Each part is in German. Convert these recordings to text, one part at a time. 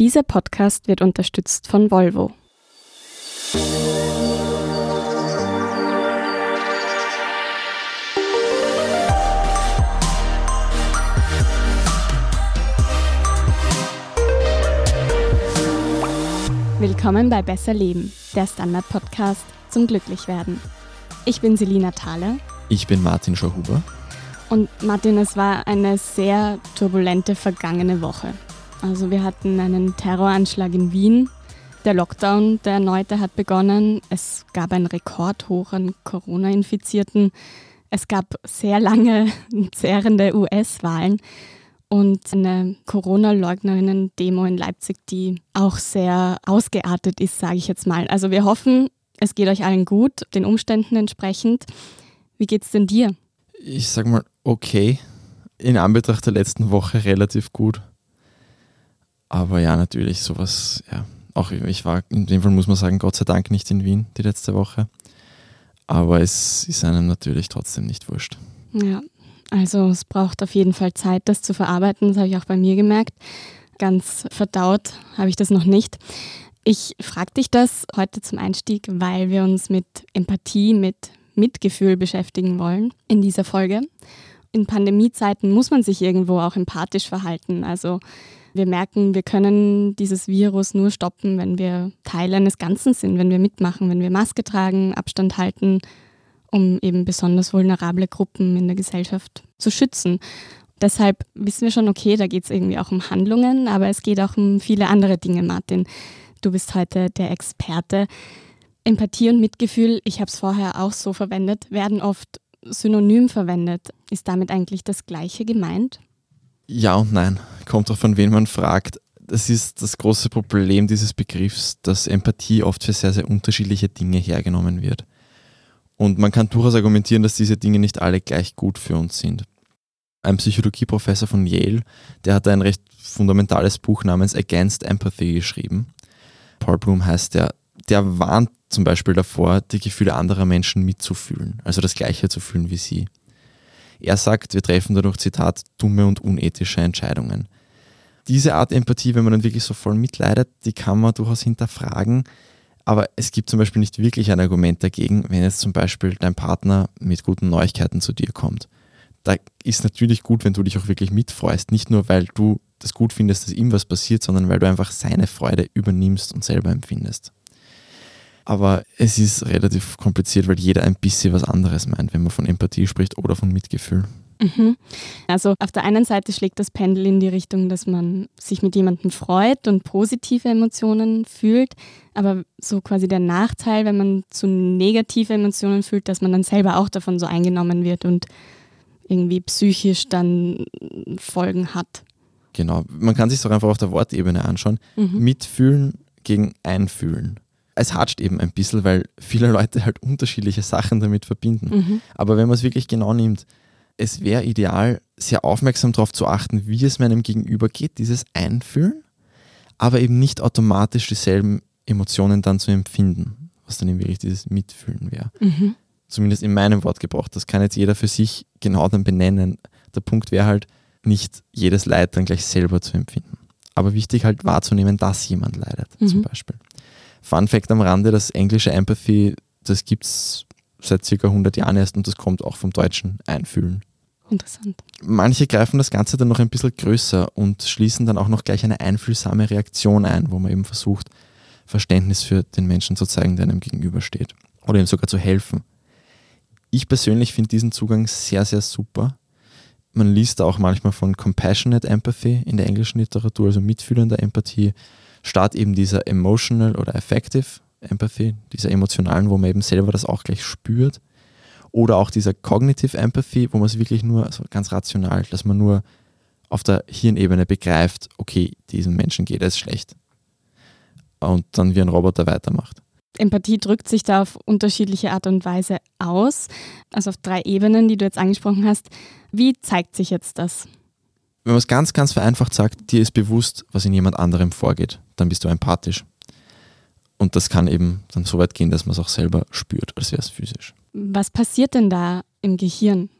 Dieser Podcast wird unterstützt von Volvo. Willkommen bei Besser Leben, der Standard-Podcast zum Glücklichwerden. Ich bin Selina Thaler. Ich bin Martin Schauhuber. Und Martin, es war eine sehr turbulente vergangene Woche. Also wir hatten einen Terroranschlag in Wien. Der Lockdown, der erneute, hat begonnen. Es gab einen Rekordhoch an Corona-Infizierten. Es gab sehr lange zehrende US-Wahlen und eine Corona-Leugnerinnen-Demo in Leipzig, die auch sehr ausgeartet ist, sage ich jetzt mal. Also wir hoffen, es geht euch allen gut, den Umständen entsprechend. Wie geht's denn dir? Ich sag mal, okay. In Anbetracht der letzten Woche relativ gut. Aber ja, natürlich, sowas, ja. Auch ich war in dem Fall, muss man sagen, Gott sei Dank nicht in Wien die letzte Woche. Aber es ist einem natürlich trotzdem nicht wurscht. Ja, also es braucht auf jeden Fall Zeit, das zu verarbeiten. Das habe ich auch bei mir gemerkt. Ganz verdaut habe ich das noch nicht. Ich frage dich das heute zum Einstieg, weil wir uns mit Empathie, mit Mitgefühl beschäftigen wollen in dieser Folge. In Pandemiezeiten muss man sich irgendwo auch empathisch verhalten. Also wir merken, wir können dieses Virus nur stoppen, wenn wir Teil eines Ganzen sind, wenn wir mitmachen, wenn wir Maske tragen, Abstand halten, um eben besonders vulnerable Gruppen in der Gesellschaft zu schützen. Deshalb wissen wir schon, okay, da geht es irgendwie auch um Handlungen, aber es geht auch um viele andere Dinge, Martin. Du bist heute der Experte. Empathie und Mitgefühl, ich habe es vorher auch so verwendet, werden oft synonym verwendet. Ist damit eigentlich das Gleiche gemeint? Ja und nein. Kommt auch von wen man fragt. Das ist das große Problem dieses Begriffs, dass Empathie oft für sehr, sehr unterschiedliche Dinge hergenommen wird. Und man kann durchaus argumentieren, dass diese Dinge nicht alle gleich gut für uns sind. Ein Psychologieprofessor von Yale, der hat ein recht fundamentales Buch namens Against Empathy geschrieben. Paul Bloom heißt der, der warnt zum Beispiel davor, die Gefühle anderer Menschen mitzufühlen, also das Gleiche zu fühlen wie sie. Er sagt, wir treffen dadurch, Zitat, dumme und unethische Entscheidungen. Diese Art Empathie, wenn man dann wirklich so voll mitleidet, die kann man durchaus hinterfragen. Aber es gibt zum Beispiel nicht wirklich ein Argument dagegen, wenn jetzt zum Beispiel dein Partner mit guten Neuigkeiten zu dir kommt. Da ist natürlich gut, wenn du dich auch wirklich mitfreust. Nicht nur, weil du das gut findest, dass ihm was passiert, sondern weil du einfach seine Freude übernimmst und selber empfindest. Aber es ist relativ kompliziert, weil jeder ein bisschen was anderes meint, wenn man von Empathie spricht oder von Mitgefühl. Mhm. Also auf der einen Seite schlägt das Pendel in die Richtung, dass man sich mit jemandem freut und positive Emotionen fühlt, aber so quasi der Nachteil, wenn man zu negative Emotionen fühlt, dass man dann selber auch davon so eingenommen wird und irgendwie psychisch dann Folgen hat. Genau, man kann sich doch einfach auf der Wortebene anschauen. Mhm. Mitfühlen gegen Einfühlen es hatscht eben ein bisschen, weil viele Leute halt unterschiedliche Sachen damit verbinden. Mhm. Aber wenn man es wirklich genau nimmt, es wäre ideal, sehr aufmerksam darauf zu achten, wie es meinem Gegenüber geht, dieses Einfühlen, aber eben nicht automatisch dieselben Emotionen dann zu empfinden, was dann eben wirklich dieses Mitfühlen wäre. Mhm. Zumindest in meinem Wortgebrauch. Das kann jetzt jeder für sich genau dann benennen. Der Punkt wäre halt, nicht jedes Leid dann gleich selber zu empfinden. Aber wichtig halt wahrzunehmen, dass jemand leidet, mhm. zum Beispiel. Fun Fact am Rande, das englische Empathy, das gibt es seit circa 100 Jahren erst und das kommt auch vom deutschen Einfühlen. Interessant. Manche greifen das Ganze dann noch ein bisschen größer und schließen dann auch noch gleich eine einfühlsame Reaktion ein, wo man eben versucht, Verständnis für den Menschen zu zeigen, der einem gegenübersteht. Oder ihm sogar zu helfen. Ich persönlich finde diesen Zugang sehr, sehr super. Man liest da auch manchmal von Compassionate Empathy in der englischen Literatur, also mitfühlender Empathie statt eben dieser emotional oder affective Empathy, dieser emotionalen, wo man eben selber das auch gleich spürt. Oder auch dieser cognitive Empathy, wo man es wirklich nur also ganz rational, dass man nur auf der Hirnebene begreift, okay, diesem Menschen geht es schlecht. Und dann wie ein Roboter weitermacht. Empathie drückt sich da auf unterschiedliche Art und Weise aus, also auf drei Ebenen, die du jetzt angesprochen hast. Wie zeigt sich jetzt das? Wenn man es ganz, ganz vereinfacht sagt, dir ist bewusst, was in jemand anderem vorgeht, dann bist du empathisch. Und das kann eben dann so weit gehen, dass man es auch selber spürt, als wäre es physisch. Was passiert denn da im Gehirn?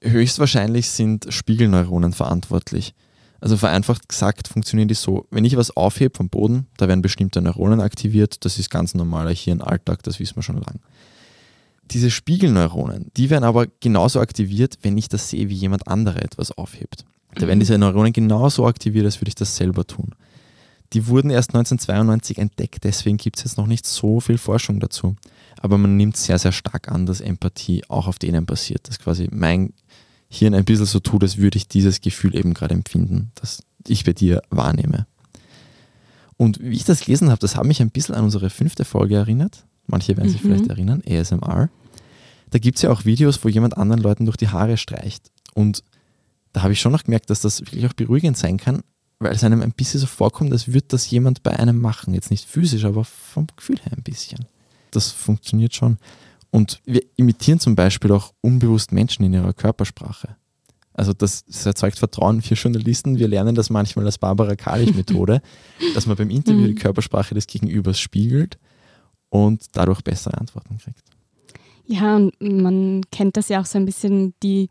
Höchstwahrscheinlich sind Spiegelneuronen verantwortlich. Also vereinfacht gesagt funktionieren die so, wenn ich was aufhebe vom Boden, da werden bestimmte Neuronen aktiviert, das ist ganz normaler Hirnalltag, das wissen wir schon lange. Diese Spiegelneuronen, die werden aber genauso aktiviert, wenn ich das sehe, wie jemand andere etwas aufhebt. Da werden diese Neuronen genauso aktiviert, als würde ich das selber tun. Die wurden erst 1992 entdeckt, deswegen gibt es jetzt noch nicht so viel Forschung dazu. Aber man nimmt sehr, sehr stark an, dass Empathie auch auf denen basiert, dass quasi mein Hirn ein bisschen so tut, als würde ich dieses Gefühl eben gerade empfinden, das ich bei dir wahrnehme. Und wie ich das gelesen habe, das hat mich ein bisschen an unsere fünfte Folge erinnert. Manche werden sich mhm. vielleicht erinnern, ASMR. Da gibt es ja auch Videos, wo jemand anderen Leuten durch die Haare streicht. Und da habe ich schon noch gemerkt, dass das wirklich auch beruhigend sein kann, weil es einem ein bisschen so vorkommt, als würde das jemand bei einem machen. Jetzt nicht physisch, aber vom Gefühl her ein bisschen. Das funktioniert schon. Und wir imitieren zum Beispiel auch unbewusst Menschen in ihrer Körpersprache. Also das, das erzeugt Vertrauen für Journalisten. Wir lernen das manchmal als Barbara Kalich-Methode, dass man beim Interview die mhm. Körpersprache des Gegenübers spiegelt und dadurch bessere Antworten kriegt. Ja, und man kennt das ja auch so ein bisschen, die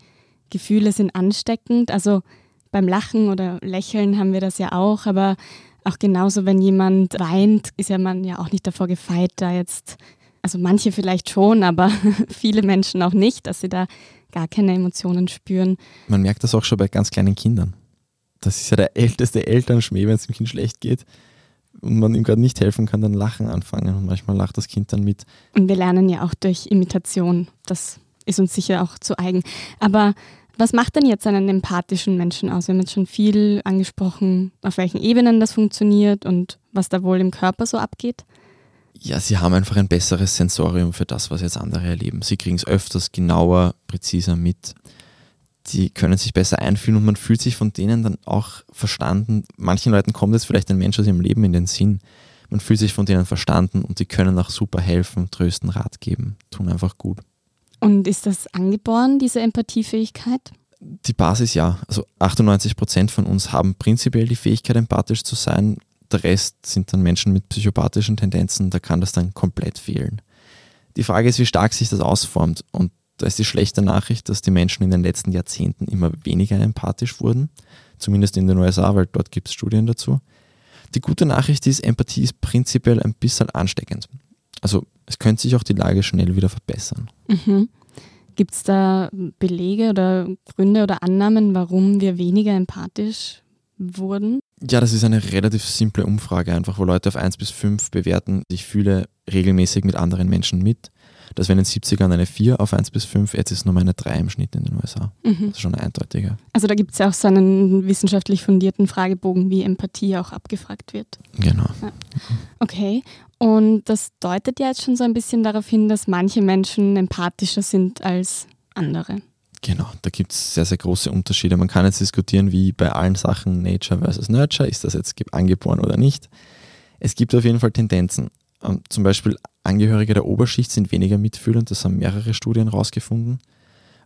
Gefühle sind ansteckend. Also beim Lachen oder Lächeln haben wir das ja auch, aber auch genauso, wenn jemand weint, ist ja man ja auch nicht davor gefeit, da jetzt also manche vielleicht schon, aber viele Menschen auch nicht, dass sie da gar keine Emotionen spüren. Man merkt das auch schon bei ganz kleinen Kindern. Das ist ja der älteste Elternschmäh, wenn es dem Kind schlecht geht und man ihm gerade nicht helfen kann, dann lachen anfangen und manchmal lacht das Kind dann mit. Und wir lernen ja auch durch Imitation. Das ist uns sicher auch zu eigen. Aber was macht denn jetzt einen empathischen Menschen aus? Wir haben jetzt schon viel angesprochen, auf welchen Ebenen das funktioniert und was da wohl im Körper so abgeht ja, sie haben einfach ein besseres Sensorium für das, was jetzt andere erleben. Sie kriegen es öfters genauer, präziser mit. Sie können sich besser einfühlen und man fühlt sich von denen dann auch verstanden. Manchen Leuten kommt jetzt vielleicht ein Mensch aus ihrem Leben in den Sinn. Man fühlt sich von denen verstanden und die können auch super helfen, trösten, Rat geben, tun einfach gut. Und ist das angeboren, diese Empathiefähigkeit? Die Basis ja. Also 98 Prozent von uns haben prinzipiell die Fähigkeit, empathisch zu sein der Rest sind dann Menschen mit psychopathischen Tendenzen, da kann das dann komplett fehlen. Die Frage ist, wie stark sich das ausformt. Und da ist die schlechte Nachricht, dass die Menschen in den letzten Jahrzehnten immer weniger empathisch wurden, zumindest in den USA, weil dort gibt es Studien dazu. Die gute Nachricht ist, Empathie ist prinzipiell ein bisschen ansteckend. Also es könnte sich auch die Lage schnell wieder verbessern. Mhm. Gibt es da Belege oder Gründe oder Annahmen, warum wir weniger empathisch wurden? Ja, das ist eine relativ simple Umfrage, einfach wo Leute auf 1 bis 5 bewerten. Ich fühle regelmäßig mit anderen Menschen mit. Das wäre in den 70ern eine 4 auf 1 bis 5, jetzt ist es nur eine 3 im Schnitt in den USA. Mhm. Das ist schon eindeutiger. Also da gibt es ja auch so einen wissenschaftlich fundierten Fragebogen, wie Empathie auch abgefragt wird. Genau. Ja. Okay. Und das deutet ja jetzt schon so ein bisschen darauf hin, dass manche Menschen empathischer sind als andere. Genau, da gibt es sehr, sehr große Unterschiede. Man kann jetzt diskutieren, wie bei allen Sachen Nature versus Nurture, ist das jetzt angeboren oder nicht. Es gibt auf jeden Fall Tendenzen. Ähm, zum Beispiel Angehörige der Oberschicht sind weniger mitfühlend, das haben mehrere Studien herausgefunden.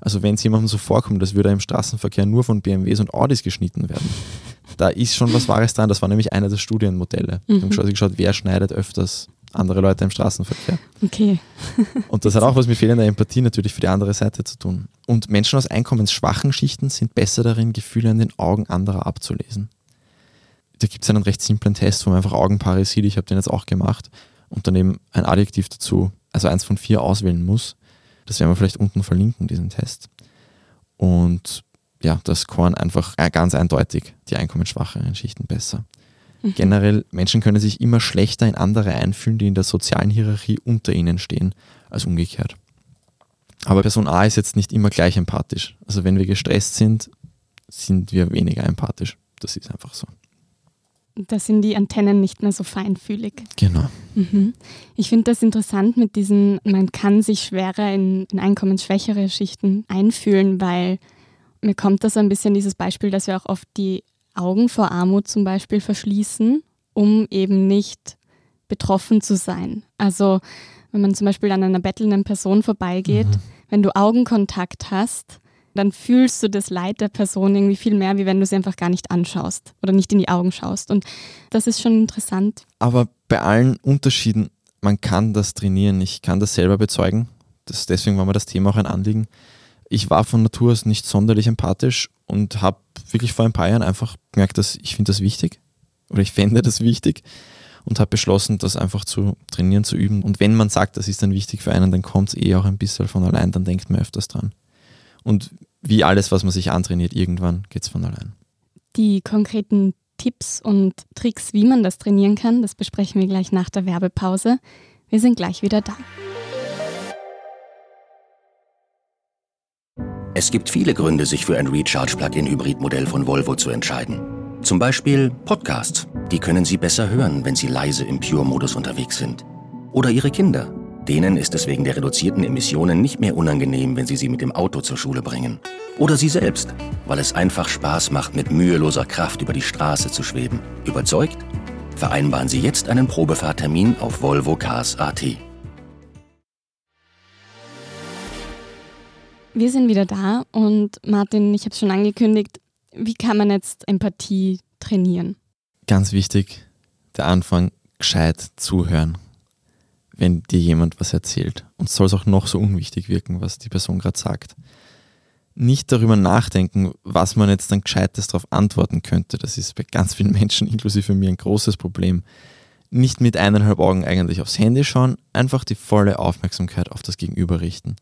Also wenn es jemandem so vorkommt, als würde er im Straßenverkehr nur von BMWs und Audis geschnitten werden, da ist schon was Wahres dran. Das war nämlich einer der Studienmodelle. Mhm. Wir haben geschaut, wer schneidet öfters andere Leute im Straßenverkehr. Okay. Und das hat auch was mit fehlender Empathie natürlich für die andere Seite zu tun. Und Menschen aus einkommensschwachen Schichten sind besser darin, Gefühle in den Augen anderer abzulesen. Da gibt es einen recht simplen Test, wo man einfach Augenpaare sieht. Ich habe den jetzt auch gemacht und daneben ein Adjektiv dazu, also eins von vier auswählen muss. Das werden wir vielleicht unten verlinken, diesen Test. Und ja, das scoren einfach ganz eindeutig die einkommensschwacheren Schichten besser. Mhm. Generell, Menschen können sich immer schlechter in andere einfühlen, die in der sozialen Hierarchie unter ihnen stehen, als umgekehrt. Aber Person A ist jetzt nicht immer gleich empathisch. Also wenn wir gestresst sind, sind wir weniger empathisch. Das ist einfach so. Da sind die Antennen nicht mehr so feinfühlig. Genau. Mhm. Ich finde das interessant mit diesen, man kann sich schwerer in, in einkommensschwächere Schichten einfühlen, weil mir kommt das ein bisschen dieses Beispiel, dass wir auch oft die Augen vor Armut zum Beispiel verschließen, um eben nicht betroffen zu sein. Also wenn man zum Beispiel an einer bettelnden Person vorbeigeht, mhm. wenn du Augenkontakt hast, dann fühlst du das Leid der Person irgendwie viel mehr, wie wenn du sie einfach gar nicht anschaust oder nicht in die Augen schaust. Und das ist schon interessant. Aber bei allen Unterschieden, man kann das trainieren. Ich kann das selber bezeugen. Das, deswegen war mir das Thema auch ein Anliegen Ich war von Natur aus nicht sonderlich empathisch und habe wirklich vor ein paar Jahren einfach gemerkt, dass ich finde das wichtig oder ich fände das wichtig und habe beschlossen, das einfach zu trainieren, zu üben. Und wenn man sagt, das ist dann wichtig für einen, dann kommt es eh auch ein bisschen von allein, dann denkt man öfters dran. Und wie alles, was man sich antrainiert, irgendwann geht es von allein. Die konkreten Tipps und Tricks, wie man das trainieren kann, das besprechen wir gleich nach der Werbepause. Wir sind gleich wieder da. Es gibt viele Gründe, sich für ein Recharge-Plug-in-Hybrid-Modell von Volvo zu entscheiden. Zum Beispiel Podcasts. Die können Sie besser hören, wenn Sie leise im Pure-Modus unterwegs sind. Oder Ihre Kinder. Denen ist es wegen der reduzierten Emissionen nicht mehr unangenehm, wenn Sie sie mit dem Auto zur Schule bringen. Oder Sie selbst, weil es einfach Spaß macht, mit müheloser Kraft über die Straße zu schweben. Überzeugt? Vereinbaren Sie jetzt einen Probefahrtermin auf Volvo Cars AT. Wir sind wieder da und Martin, ich habe es schon angekündigt, wie kann man jetzt Empathie trainieren? Ganz wichtig, der Anfang, gescheit zuhören, wenn dir jemand was erzählt. Und soll es auch noch so unwichtig wirken, was die Person gerade sagt. Nicht darüber nachdenken, was man jetzt dann gescheites darauf antworten könnte. Das ist bei ganz vielen Menschen, inklusive mir, ein großes Problem. Nicht mit eineinhalb Augen eigentlich aufs Handy schauen, einfach die volle Aufmerksamkeit auf das Gegenüber richten.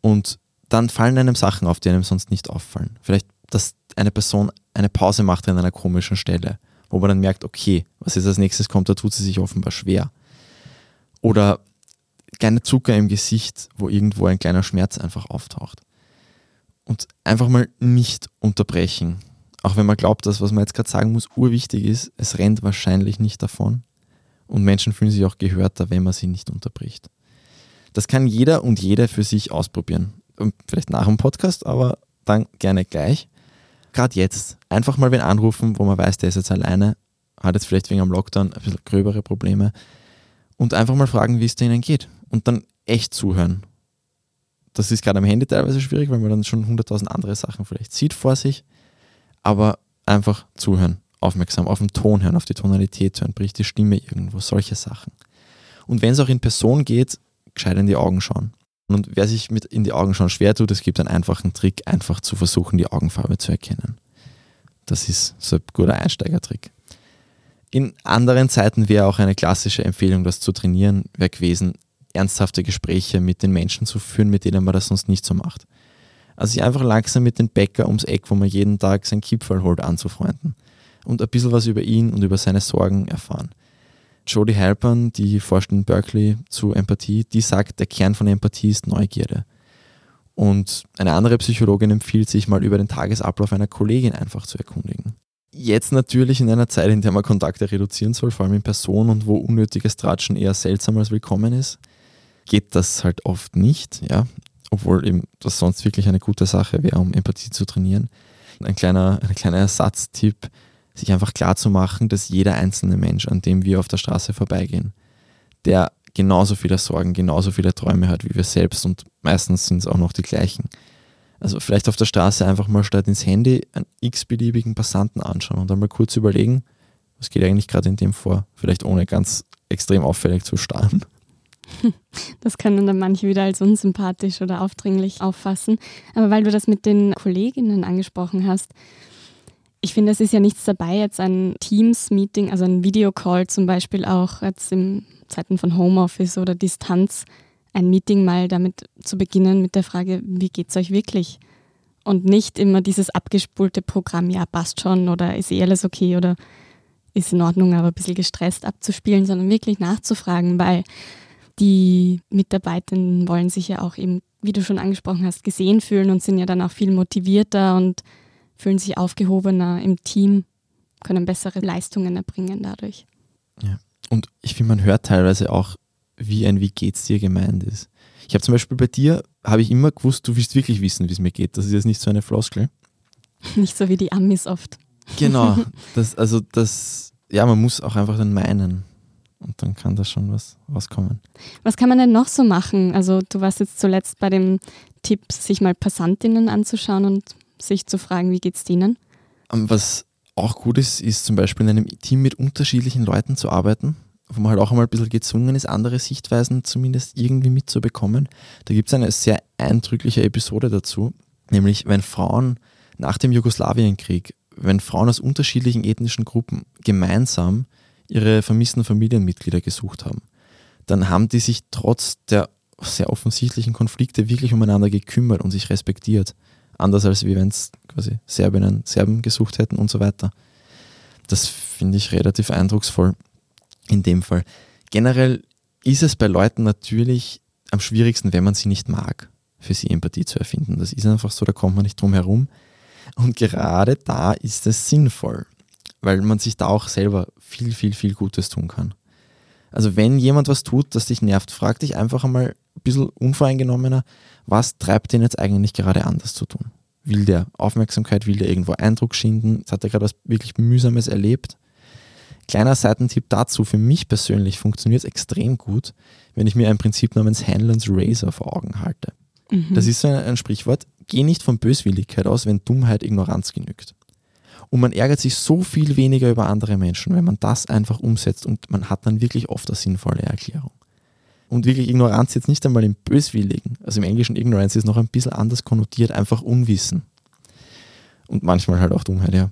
Und dann fallen einem Sachen auf, die einem sonst nicht auffallen. Vielleicht, dass eine Person eine Pause macht an einer komischen Stelle, wo man dann merkt, okay, was jetzt als nächstes kommt, da tut sie sich offenbar schwer. Oder kleine Zucker im Gesicht, wo irgendwo ein kleiner Schmerz einfach auftaucht. Und einfach mal nicht unterbrechen. Auch wenn man glaubt, dass was man jetzt gerade sagen muss, urwichtig ist, es rennt wahrscheinlich nicht davon. Und Menschen fühlen sich auch gehörter, wenn man sie nicht unterbricht. Das kann jeder und jede für sich ausprobieren. Vielleicht nach dem Podcast, aber dann gerne gleich gerade jetzt einfach mal wen anrufen, wo man weiß, der ist jetzt alleine, hat jetzt vielleicht wegen am Lockdown ein bisschen gröbere Probleme und einfach mal fragen, wie es denen geht und dann echt zuhören. Das ist gerade am Handy teilweise schwierig, weil man dann schon hunderttausend andere Sachen vielleicht sieht vor sich, aber einfach zuhören, aufmerksam auf den Ton hören, auf die Tonalität hören, bricht die Stimme irgendwo, solche Sachen. Und wenn es auch in Person geht, gescheit in die Augen schauen. Und wer sich mit in die Augen schauen schwer tut, es gibt einen einfachen Trick, einfach zu versuchen, die Augenfarbe zu erkennen. Das ist so ein guter Einsteigertrick. In anderen Zeiten wäre auch eine klassische Empfehlung, das zu trainieren, wäre gewesen, ernsthafte Gespräche mit den Menschen zu führen, mit denen man das sonst nicht so macht. Also sich einfach langsam mit dem Bäcker ums Eck, wo man jeden Tag sein Kipferl holt, anzufreunden und ein bisschen was über ihn und über seine Sorgen erfahren. Jodie Halpern, die forscht in Berkeley zu Empathie, die sagt, der Kern von Empathie ist Neugierde. Und eine andere Psychologin empfiehlt sich mal über den Tagesablauf einer Kollegin einfach zu erkundigen. Jetzt natürlich in einer Zeit, in der man Kontakte reduzieren soll, vor allem in Person und wo unnötiges Tratschen eher seltsam als willkommen ist, geht das halt oft nicht, ja. Obwohl eben das sonst wirklich eine gute Sache wäre, um Empathie zu trainieren. Ein kleiner, ein kleiner Ersatztipp, sich einfach klar zu machen, dass jeder einzelne Mensch, an dem wir auf der Straße vorbeigehen, der genauso viele Sorgen, genauso viele Träume hat wie wir selbst und meistens sind es auch noch die gleichen. Also vielleicht auf der Straße einfach mal statt ins Handy einen x-beliebigen Passanten anschauen und dann mal kurz überlegen, was geht eigentlich gerade in dem vor, vielleicht ohne ganz extrem auffällig zu starren. Das können dann manche wieder als unsympathisch oder aufdringlich auffassen. Aber weil du das mit den Kolleginnen angesprochen hast, ich finde, es ist ja nichts dabei, jetzt ein Teams-Meeting, also ein Videocall zum Beispiel auch jetzt in Zeiten von Homeoffice oder Distanz, ein Meeting mal damit zu beginnen mit der Frage, wie geht es euch wirklich? Und nicht immer dieses abgespulte Programm, ja, passt schon oder ist eh alles okay oder ist in Ordnung, aber ein bisschen gestresst abzuspielen, sondern wirklich nachzufragen, weil die Mitarbeitenden wollen sich ja auch eben, wie du schon angesprochen hast, gesehen fühlen und sind ja dann auch viel motivierter und fühlen sich aufgehobener im Team, können bessere Leistungen erbringen dadurch. Ja. Und ich finde, man hört teilweise auch, wie ein Wie geht's dir gemeint ist. Ich habe zum Beispiel bei dir, habe ich immer gewusst, du willst wirklich wissen, wie es mir geht. Das ist jetzt nicht so eine Floskel. Nicht so wie die Amis oft. Genau. Das, also das, ja, man muss auch einfach dann meinen. Und dann kann da schon was rauskommen. Was kann man denn noch so machen? Also du warst jetzt zuletzt bei dem Tipp, sich mal Passantinnen anzuschauen und sich zu fragen, wie geht es denen? Ähm, was auch gut ist, ist zum Beispiel in einem Team mit unterschiedlichen Leuten zu arbeiten, wo man halt auch einmal ein bisschen gezwungen ist, andere Sichtweisen zumindest irgendwie mitzubekommen. Da gibt es eine sehr eindrückliche Episode dazu, nämlich wenn Frauen nach dem Jugoslawienkrieg, wenn Frauen aus unterschiedlichen ethnischen Gruppen gemeinsam ihre vermissten Familienmitglieder gesucht haben, dann haben die sich trotz der sehr offensichtlichen Konflikte wirklich umeinander gekümmert und sich respektiert. Anders als wie wenn es quasi Serbinnen Serben gesucht hätten und so weiter. Das finde ich relativ eindrucksvoll in dem Fall. Generell ist es bei Leuten natürlich am schwierigsten, wenn man sie nicht mag, für sie Empathie zu erfinden. Das ist einfach so, da kommt man nicht drum herum. Und gerade da ist es sinnvoll, weil man sich da auch selber viel, viel, viel Gutes tun kann. Also wenn jemand was tut, das dich nervt, frag dich einfach einmal ein bisschen unvoreingenommener, was treibt den jetzt eigentlich gerade anders zu tun? Will der Aufmerksamkeit, will der irgendwo Eindruck schinden? Jetzt hat er gerade was wirklich Mühsames erlebt. Kleiner Seitentipp dazu, für mich persönlich funktioniert es extrem gut, wenn ich mir ein Prinzip namens Hanlon's Razor vor Augen halte. Mhm. Das ist ein, ein Sprichwort, geh nicht von Böswilligkeit aus, wenn Dummheit Ignoranz genügt. Und man ärgert sich so viel weniger über andere Menschen, wenn man das einfach umsetzt und man hat dann wirklich oft eine sinnvolle Erklärung. Und wirklich Ignoranz jetzt nicht einmal im Böswilligen. Also im Englischen Ignorance ist noch ein bisschen anders konnotiert, einfach Unwissen. Und manchmal halt auch Dummheit, ja.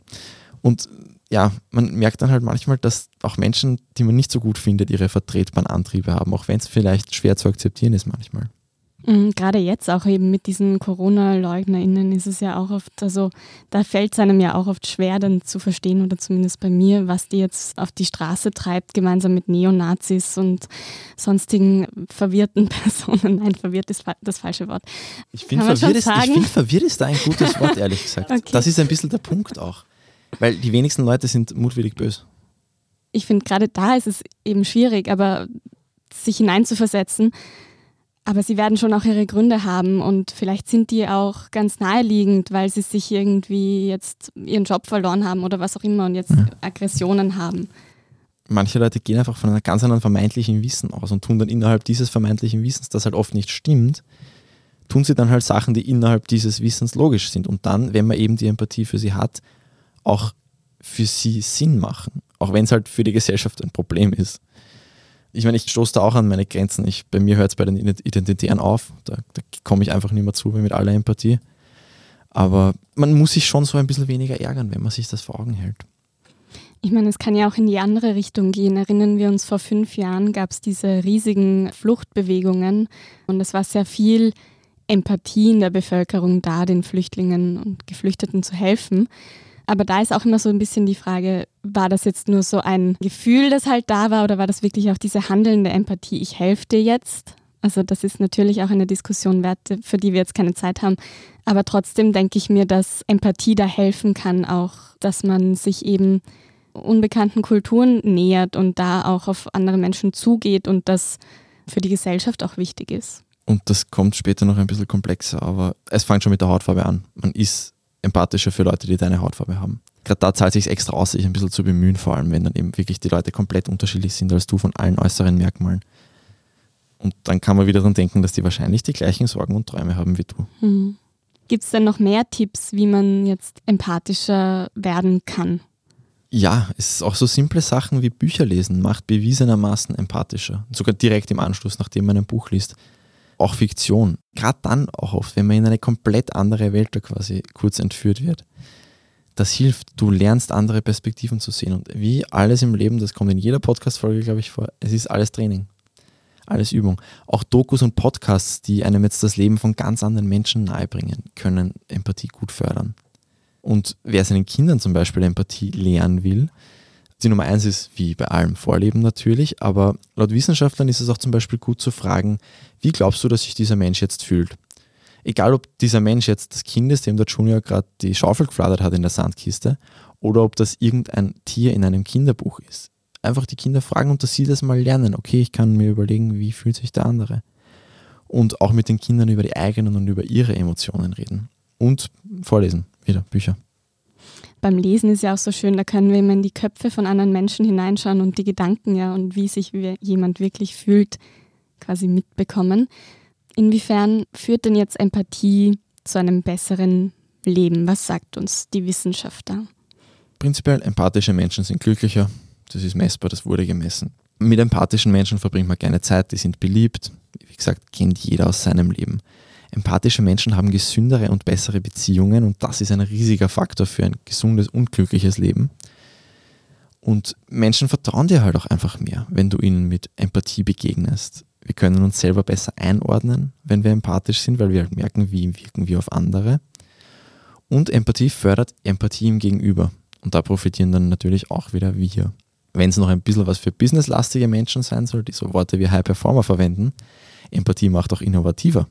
Und ja, man merkt dann halt manchmal, dass auch Menschen, die man nicht so gut findet, ihre vertretbaren Antriebe haben, auch wenn es vielleicht schwer zu akzeptieren ist manchmal. Mhm, gerade jetzt auch eben mit diesen Corona-LeugnerInnen ist es ja auch oft, also da fällt es einem ja auch oft schwer, dann zu verstehen oder zumindest bei mir, was die jetzt auf die Straße treibt, gemeinsam mit Neonazis und sonstigen verwirrten Personen. Nein, verwirrt ist das falsche Wort. Ich finde, verwirrt, ist, find, verwirrt ist da ein gutes Wort, ehrlich gesagt. Okay. Das ist ein bisschen der Punkt auch. Weil die wenigsten Leute sind mutwillig böse. Ich finde, gerade da ist es eben schwierig, aber sich hineinzuversetzen, aber sie werden schon auch ihre Gründe haben und vielleicht sind die auch ganz naheliegend, weil sie sich irgendwie jetzt ihren Job verloren haben oder was auch immer und jetzt ja. Aggressionen haben. Manche Leute gehen einfach von einem ganz anderen vermeintlichen Wissen aus und tun dann innerhalb dieses vermeintlichen Wissens, das halt oft nicht stimmt, tun sie dann halt Sachen, die innerhalb dieses Wissens logisch sind. Und dann, wenn man eben die Empathie für sie hat, auch für sie Sinn machen. Auch wenn es halt für die Gesellschaft ein Problem ist ich meine, ich stoße da auch an meine Grenzen. Ich, bei mir hört es bei den Identitären auf. Da, da komme ich einfach nicht mehr zu mit aller Empathie. Aber man muss sich schon so ein bisschen weniger ärgern, wenn man sich das vor Augen hält. Ich meine, es kann ja auch in die andere Richtung gehen. Erinnern wir uns, vor fünf Jahren gab es diese riesigen Fluchtbewegungen und es war sehr viel Empathie in der Bevölkerung da, den Flüchtlingen und Geflüchteten zu helfen. Aber da ist auch immer so ein bisschen die Frage, war das jetzt nur so ein Gefühl, das halt da war, oder war das wirklich auch diese handelnde Empathie, ich helfe dir jetzt? Also das ist natürlich auch eine Diskussion wert, für die wir jetzt keine Zeit haben. Aber trotzdem denke ich mir, dass Empathie da helfen kann, auch dass man sich eben unbekannten Kulturen nähert und da auch auf andere Menschen zugeht und das für die Gesellschaft auch wichtig ist. Und das kommt später noch ein bisschen komplexer, aber es fängt schon mit der Hautfarbe an. Man ist empathischer für Leute, die deine Hautfarbe haben. Gerade da zahlt es sich extra aus, sich ein bisschen zu bemühen, vor allem wenn dann eben wirklich die Leute komplett unterschiedlich sind als du von allen äußeren Merkmalen. Und dann kann man wieder daran denken, dass die wahrscheinlich die gleichen Sorgen und Träume haben wie du. Mhm. Gibt es denn noch mehr Tipps, wie man jetzt empathischer werden kann? Ja, es ist auch so simple Sachen wie Bücher lesen, macht bewiesenermaßen empathischer. Sogar direkt im Anschluss, nachdem man ein Buch liest auch Fiktion. Gerade dann auch oft, wenn man in eine komplett andere Welt da quasi kurz entführt wird. Das hilft, du lernst andere Perspektiven zu sehen. Und wie alles im Leben, das kommt in jeder Podcast-Folge, glaube ich, vor, es ist alles Training. Alles Übung. Auch Dokus und Podcasts, die einem jetzt das Leben von ganz anderen Menschen nahebringen, können Empathie gut fördern. Und wer seinen Kindern zum Beispiel Empathie lehren will, die Nummer eins ist, wie bei allem Vorleben natürlich, aber laut Wissenschaftlern ist es auch zum Beispiel gut zu fragen, wie glaubst du, dass sich dieser Mensch jetzt fühlt? Egal, ob dieser Mensch jetzt das Kind ist, dem der Junior gerade die Schaufel gefladert hat in der Sandkiste, oder ob das irgendein Tier in einem Kinderbuch ist. Einfach die Kinder fragen und dass sie das mal lernen. Okay, ich kann mir überlegen, wie fühlt sich der andere. Und auch mit den Kindern über die eigenen und über ihre Emotionen reden. Und vorlesen, wieder Bücher beim Lesen ist ja auch so schön, da können wir immer in die Köpfe von anderen Menschen hineinschauen und die Gedanken ja und wie sich jemand wirklich fühlt, quasi mitbekommen. Inwiefern führt denn jetzt Empathie zu einem besseren Leben? Was sagt uns die Wissenschaft da? Prinzipiell empathische Menschen sind glücklicher. Das ist messbar, das wurde gemessen. Mit empathischen Menschen verbringt man gerne Zeit, die sind beliebt. Wie gesagt, kennt jeder aus seinem Leben. Empathische Menschen haben gesündere und bessere Beziehungen und das ist ein riesiger Faktor für ein gesundes und glückliches Leben. Und Menschen vertrauen dir halt auch einfach mehr, wenn du ihnen mit Empathie begegnest. Wir können uns selber besser einordnen, wenn wir empathisch sind, weil wir halt merken, wie wirken wir auf andere. Und Empathie fördert Empathie im Gegenüber. Und da profitieren dann natürlich auch wieder wir. Wenn es noch ein bisschen was für businesslastige Menschen sein soll, die so Worte wie High Performer verwenden, Empathie macht auch innovativer.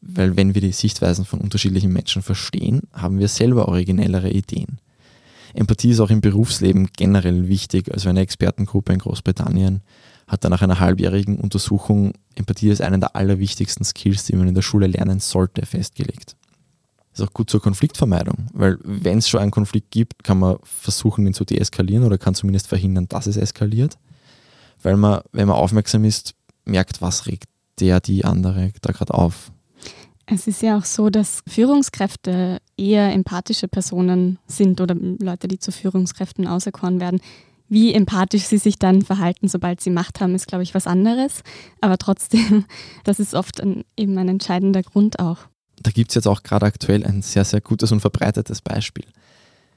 Weil wenn wir die Sichtweisen von unterschiedlichen Menschen verstehen, haben wir selber originellere Ideen. Empathie ist auch im Berufsleben generell wichtig. Also eine Expertengruppe in Großbritannien hat dann nach einer halbjährigen Untersuchung Empathie als einen der allerwichtigsten Skills, die man in der Schule lernen sollte, festgelegt. Ist auch gut zur Konfliktvermeidung, weil wenn es schon einen Konflikt gibt, kann man versuchen, ihn zu deeskalieren oder kann zumindest verhindern, dass es eskaliert. Weil man, wenn man aufmerksam ist, merkt, was regt der, die andere da gerade auf. Es ist ja auch so, dass Führungskräfte eher empathische Personen sind oder Leute, die zu Führungskräften auserkoren werden. Wie empathisch sie sich dann verhalten, sobald sie Macht haben, ist, glaube ich, was anderes. Aber trotzdem, das ist oft ein, eben ein entscheidender Grund auch. Da gibt es jetzt auch gerade aktuell ein sehr, sehr gutes und verbreitetes Beispiel.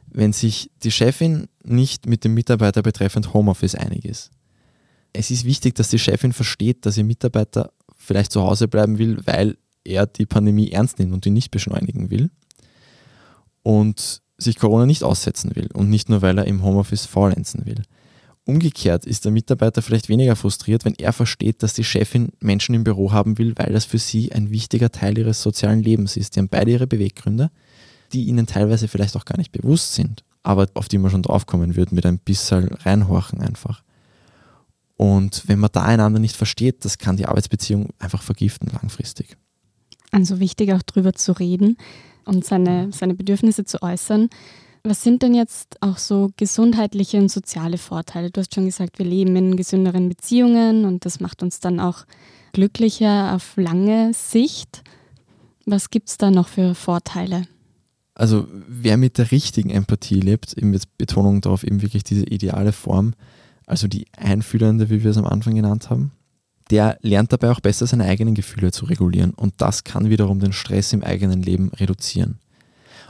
Wenn sich die Chefin nicht mit dem Mitarbeiter betreffend Homeoffice einig ist. Es ist wichtig, dass die Chefin versteht, dass ihr Mitarbeiter vielleicht zu Hause bleiben will, weil er die Pandemie ernst nimmt und die nicht beschleunigen will und sich Corona nicht aussetzen will und nicht nur, weil er im Homeoffice faulenzen will. Umgekehrt ist der Mitarbeiter vielleicht weniger frustriert, wenn er versteht, dass die Chefin Menschen im Büro haben will, weil das für sie ein wichtiger Teil ihres sozialen Lebens ist. Die haben beide ihre Beweggründe, die ihnen teilweise vielleicht auch gar nicht bewusst sind, aber auf die man schon draufkommen wird mit ein bisschen reinhorchen einfach. Und wenn man da einander nicht versteht, das kann die Arbeitsbeziehung einfach vergiften langfristig. Also wichtig auch drüber zu reden und seine, seine Bedürfnisse zu äußern. Was sind denn jetzt auch so gesundheitliche und soziale Vorteile? Du hast schon gesagt, wir leben in gesünderen Beziehungen und das macht uns dann auch glücklicher auf lange Sicht. Was gibt es da noch für Vorteile? Also wer mit der richtigen Empathie lebt, eben jetzt Betonung darauf, eben wirklich diese ideale Form, also die einfühlende, wie wir es am Anfang genannt haben, der lernt dabei auch besser seine eigenen Gefühle zu regulieren und das kann wiederum den Stress im eigenen Leben reduzieren.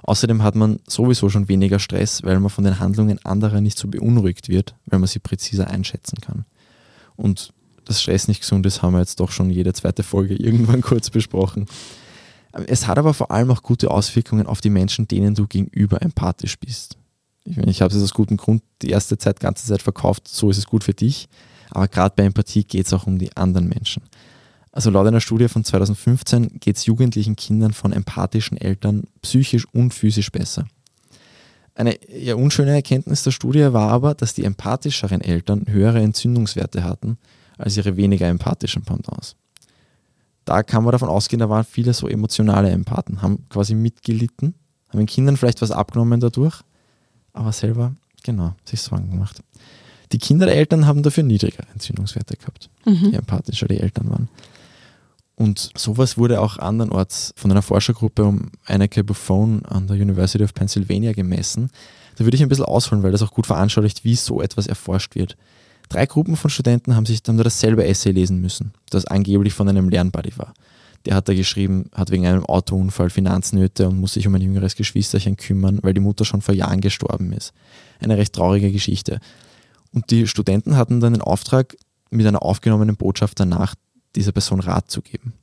Außerdem hat man sowieso schon weniger Stress, weil man von den Handlungen anderer nicht so beunruhigt wird, weil man sie präziser einschätzen kann. Und dass Stress nicht gesund ist, haben wir jetzt doch schon jede zweite Folge irgendwann kurz besprochen. Es hat aber vor allem auch gute Auswirkungen auf die Menschen, denen du gegenüber empathisch bist. Ich, meine, ich habe es aus gutem Grund die erste Zeit, ganze Zeit verkauft, so ist es gut für dich. Aber gerade bei Empathie geht es auch um die anderen Menschen. Also laut einer Studie von 2015 geht es jugendlichen Kindern von empathischen Eltern psychisch und physisch besser. Eine eher unschöne Erkenntnis der Studie war aber, dass die empathischeren Eltern höhere Entzündungswerte hatten als ihre weniger empathischen Pendants. Da kann man davon ausgehen, da waren viele so emotionale Empathen, haben quasi mitgelitten, haben den Kindern vielleicht was abgenommen dadurch, aber selber, genau, sich Sorgen gemacht. Die Kinder der Eltern haben dafür niedrigere Entzündungswerte gehabt, mhm. je empathischer die Eltern waren. Und sowas wurde auch andernorts von einer Forschergruppe um Anneke Buffon an der University of Pennsylvania gemessen. Da würde ich ein bisschen ausholen, weil das auch gut veranschaulicht, wie so etwas erforscht wird. Drei Gruppen von Studenten haben sich dann dasselbe Essay lesen müssen, das angeblich von einem Lernbuddy war. Der hat da geschrieben, hat wegen einem Autounfall Finanznöte und muss sich um ein jüngeres Geschwisterchen kümmern, weil die Mutter schon vor Jahren gestorben ist. Eine recht traurige Geschichte. Und die Studenten hatten dann den Auftrag, mit einer aufgenommenen Botschaft danach dieser Person Rat zu geben.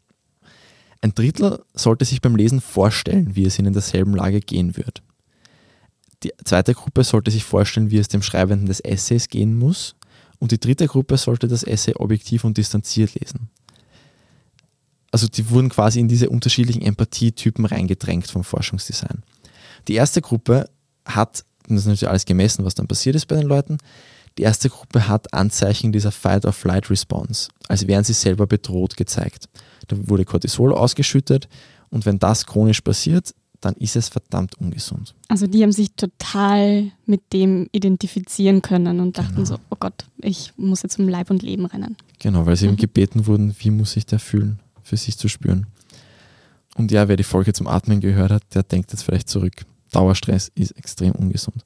Ein Drittel sollte sich beim Lesen vorstellen, wie es ihnen in derselben Lage gehen wird. Die zweite Gruppe sollte sich vorstellen, wie es dem Schreibenden des Essays gehen muss. Und die dritte Gruppe sollte das Essay objektiv und distanziert lesen. Also die wurden quasi in diese unterschiedlichen Empathietypen reingedrängt vom Forschungsdesign. Die erste Gruppe hat, das ist natürlich alles gemessen, was dann passiert ist bei den Leuten, die erste Gruppe hat Anzeichen dieser Fight-or-Flight-Response, als wären sie selber bedroht gezeigt. Da wurde Cortisol ausgeschüttet und wenn das chronisch passiert, dann ist es verdammt ungesund. Also die haben sich total mit dem identifizieren können und dachten genau. so, oh Gott, ich muss jetzt um Leib und Leben rennen. Genau, weil sie mhm. eben gebeten wurden, wie muss sich der fühlen, für sich zu spüren. Und ja, wer die Folge zum Atmen gehört hat, der denkt jetzt vielleicht zurück. Dauerstress ist extrem ungesund.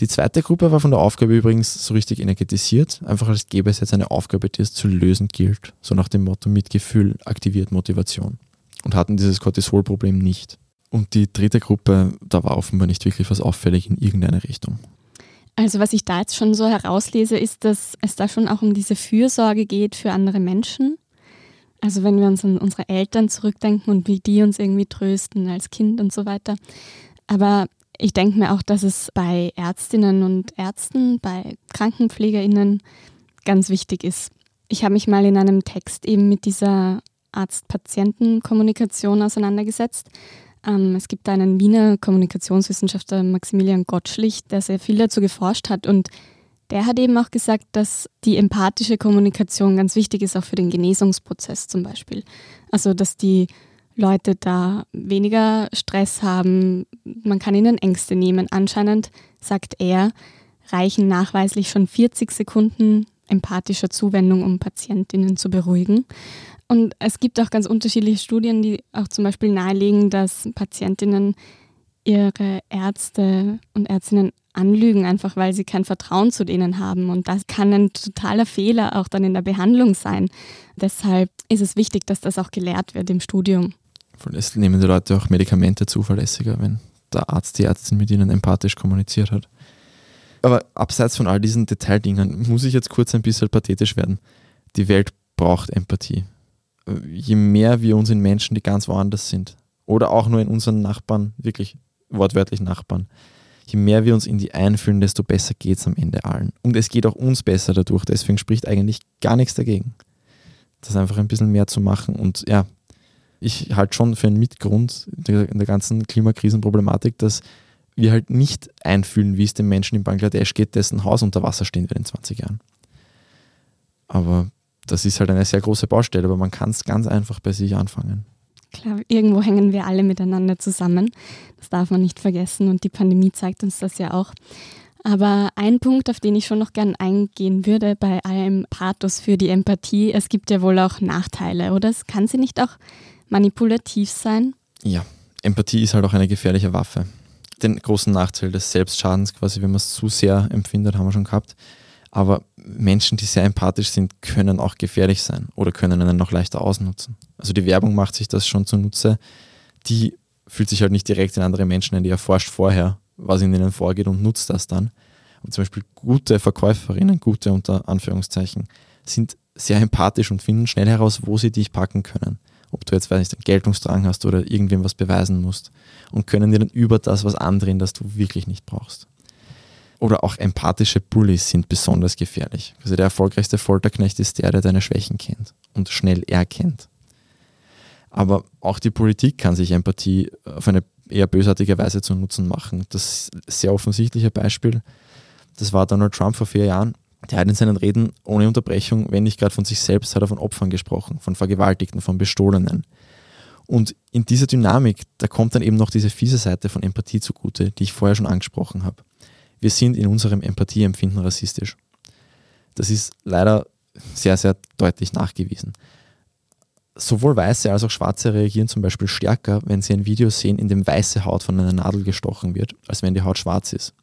Die zweite Gruppe war von der Aufgabe übrigens so richtig energetisiert, einfach als gäbe es jetzt eine Aufgabe, die es zu lösen gilt. So nach dem Motto Mitgefühl aktiviert Motivation. Und hatten dieses Cortisol-Problem nicht. Und die dritte Gruppe, da war offenbar nicht wirklich was auffällig in irgendeine Richtung. Also was ich da jetzt schon so herauslese, ist, dass es da schon auch um diese Fürsorge geht für andere Menschen. Also wenn wir uns an unsere Eltern zurückdenken und wie die uns irgendwie trösten als Kind und so weiter. Aber ich denke mir auch, dass es bei Ärztinnen und Ärzten, bei Krankenpflegerinnen ganz wichtig ist. Ich habe mich mal in einem Text eben mit dieser Arzt-Patienten-Kommunikation auseinandergesetzt. Ähm, es gibt einen Wiener Kommunikationswissenschaftler, Maximilian Gottschlich, der sehr viel dazu geforscht hat und der hat eben auch gesagt, dass die empathische Kommunikation ganz wichtig ist, auch für den Genesungsprozess zum Beispiel. Also, dass die Leute da weniger Stress haben, man kann ihnen Ängste nehmen. Anscheinend, sagt er, reichen nachweislich schon 40 Sekunden empathischer Zuwendung, um Patientinnen zu beruhigen. Und es gibt auch ganz unterschiedliche Studien, die auch zum Beispiel nahelegen, dass Patientinnen ihre Ärzte und Ärztinnen anlügen, einfach weil sie kein Vertrauen zu denen haben. Und das kann ein totaler Fehler auch dann in der Behandlung sein. Deshalb ist es wichtig, dass das auch gelehrt wird im Studium. Es nehmen die Leute auch Medikamente zuverlässiger, wenn der Arzt, die Ärztin mit ihnen empathisch kommuniziert hat. Aber abseits von all diesen Detaildingen muss ich jetzt kurz ein bisschen pathetisch werden. Die Welt braucht Empathie je mehr wir uns in Menschen, die ganz woanders sind, oder auch nur in unseren Nachbarn, wirklich wortwörtlich Nachbarn, je mehr wir uns in die einfühlen, desto besser geht es am Ende allen. Und es geht auch uns besser dadurch. Deswegen spricht eigentlich gar nichts dagegen, das einfach ein bisschen mehr zu machen. Und ja, ich halte schon für einen Mitgrund in der ganzen Klimakrisenproblematik, dass wir halt nicht einfühlen, wie es dem Menschen in Bangladesch geht, dessen Haus unter Wasser stehen wird in 20 Jahren. Aber das ist halt eine sehr große Baustelle, aber man kann es ganz einfach bei sich anfangen. Klar, irgendwo hängen wir alle miteinander zusammen. Das darf man nicht vergessen und die Pandemie zeigt uns das ja auch. Aber ein Punkt, auf den ich schon noch gern eingehen würde, bei allem Pathos für die Empathie, es gibt ja wohl auch Nachteile, oder? Kann sie nicht auch manipulativ sein? Ja, Empathie ist halt auch eine gefährliche Waffe. Den großen Nachteil des Selbstschadens, quasi, wenn man es zu sehr empfindet, haben wir schon gehabt. Aber Menschen, die sehr empathisch sind, können auch gefährlich sein oder können einen noch leichter ausnutzen. Also die Werbung macht sich das schon zunutze. Die fühlt sich halt nicht direkt in andere Menschen ein, die erforscht vorher, was in ihnen vorgeht und nutzt das dann. Und zum Beispiel gute Verkäuferinnen, gute unter Anführungszeichen, sind sehr empathisch und finden schnell heraus, wo sie dich packen können. Ob du jetzt, weiß nicht, einen Geltungsdrang hast oder irgendwem was beweisen musst. Und können dir dann über das was andrehen, das du wirklich nicht brauchst oder auch empathische Bullies sind besonders gefährlich. Also der erfolgreichste Folterknecht ist der, der deine Schwächen kennt und schnell erkennt. Aber auch die Politik kann sich Empathie auf eine eher bösartige Weise zu Nutzen machen. Das sehr offensichtliche Beispiel, das war Donald Trump vor vier Jahren. Der hat in seinen Reden ohne Unterbrechung, wenn nicht gerade von sich selbst, hat er von Opfern gesprochen, von Vergewaltigten, von Bestohlenen. Und in dieser Dynamik, da kommt dann eben noch diese fiese Seite von Empathie zugute, die ich vorher schon angesprochen habe wir sind in unserem Empathieempfinden rassistisch. Das ist leider sehr, sehr deutlich nachgewiesen. Sowohl Weiße als auch Schwarze reagieren zum Beispiel stärker, wenn sie ein Video sehen, in dem weiße Haut von einer Nadel gestochen wird, als wenn die Haut schwarz ist.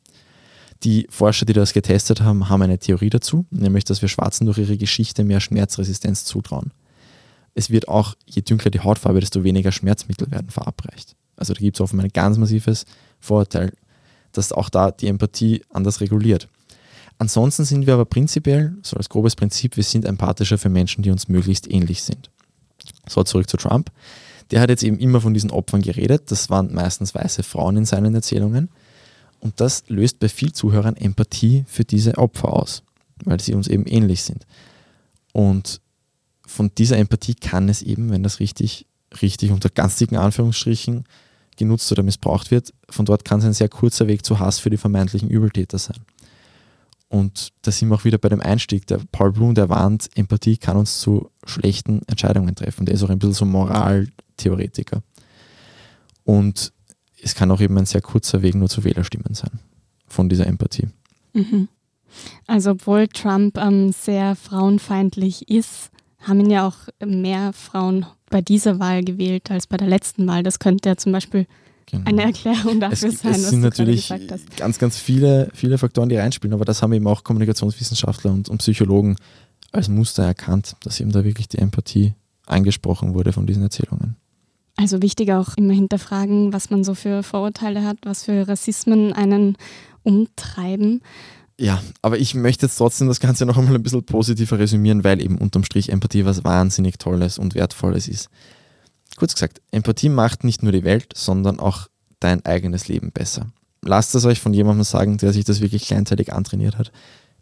Die Forscher, die das getestet haben, haben eine Theorie dazu, nämlich dass wir Schwarzen durch ihre Geschichte mehr Schmerzresistenz zutrauen. Es wird auch, je dunkler die Hautfarbe, desto weniger Schmerzmittel werden verabreicht. Also da gibt es offenbar ein ganz massives Vorurteil dass auch da die Empathie anders reguliert. Ansonsten sind wir aber prinzipiell, so als grobes Prinzip, wir sind empathischer für Menschen, die uns möglichst ähnlich sind. So, zurück zu Trump. Der hat jetzt eben immer von diesen Opfern geredet. Das waren meistens weiße Frauen in seinen Erzählungen. Und das löst bei vielen Zuhörern Empathie für diese Opfer aus, weil sie uns eben ähnlich sind. Und von dieser Empathie kann es eben, wenn das richtig, richtig unter ganz dicken Anführungsstrichen genutzt oder missbraucht wird, von dort kann es ein sehr kurzer Weg zu Hass für die vermeintlichen Übeltäter sein. Und da sind wir auch wieder bei dem Einstieg. Der Paul Bloom, der warnt, Empathie kann uns zu schlechten Entscheidungen treffen. Der ist auch ein bisschen so Moraltheoretiker. Und es kann auch eben ein sehr kurzer Weg nur zu Wählerstimmen sein von dieser Empathie. Mhm. Also obwohl Trump ähm, sehr frauenfeindlich ist, haben ihn ja auch mehr Frauen bei dieser Wahl gewählt als bei der letzten Wahl. Das könnte ja zum Beispiel genau. eine Erklärung dafür es, sein, es sind natürlich ganz, ganz viele, viele Faktoren, die reinspielen, aber das haben eben auch Kommunikationswissenschaftler und, und Psychologen als Muster erkannt, dass eben da wirklich die Empathie angesprochen wurde von diesen Erzählungen. Also wichtig auch immer hinterfragen, was man so für Vorurteile hat, was für Rassismen einen umtreiben. Ja, aber ich möchte jetzt trotzdem das Ganze noch einmal ein bisschen positiver resümieren, weil eben unterm Strich Empathie was wahnsinnig Tolles und Wertvolles ist. Kurz gesagt, Empathie macht nicht nur die Welt, sondern auch dein eigenes Leben besser. Lasst es euch von jemandem sagen, der sich das wirklich kleinteilig antrainiert hat.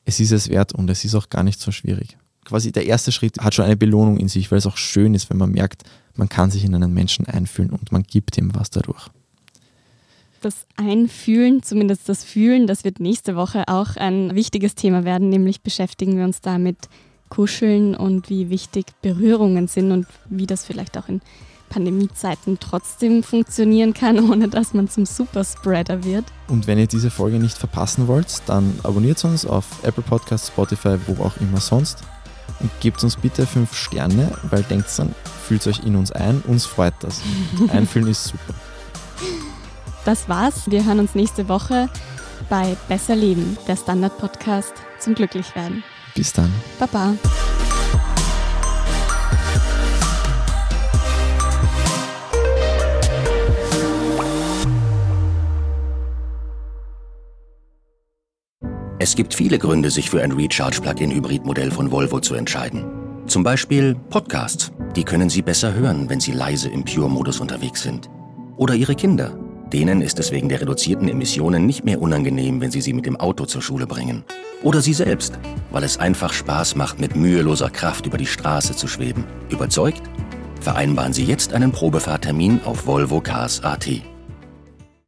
Es ist es wert und es ist auch gar nicht so schwierig. Quasi der erste Schritt hat schon eine Belohnung in sich, weil es auch schön ist, wenn man merkt, man kann sich in einen Menschen einfühlen und man gibt ihm was dadurch das Einfühlen, zumindest das Fühlen, das wird nächste Woche auch ein wichtiges Thema werden, nämlich beschäftigen wir uns da mit Kuscheln und wie wichtig Berührungen sind und wie das vielleicht auch in Pandemiezeiten trotzdem funktionieren kann, ohne dass man zum Superspreader wird. Und wenn ihr diese Folge nicht verpassen wollt, dann abonniert uns auf Apple Podcasts, Spotify, wo auch immer sonst und gebt uns bitte fünf Sterne, weil denkt dann, fühlt euch in uns ein, uns freut das. Einfühlen ist super. Das war's. Wir hören uns nächste Woche bei Besser Leben, der Standard-Podcast zum Glücklichwerden. Bis dann. Baba. Es gibt viele Gründe, sich für ein Recharge-Plug-in-Hybrid-Modell von Volvo zu entscheiden. Zum Beispiel Podcasts. Die können Sie besser hören, wenn Sie leise im Pure-Modus unterwegs sind. Oder Ihre Kinder. Denen ist es wegen der reduzierten Emissionen nicht mehr unangenehm, wenn sie sie mit dem Auto zur Schule bringen. Oder sie selbst, weil es einfach Spaß macht, mit müheloser Kraft über die Straße zu schweben. Überzeugt? Vereinbaren Sie jetzt einen Probefahrtermin auf Volvo Cars AT.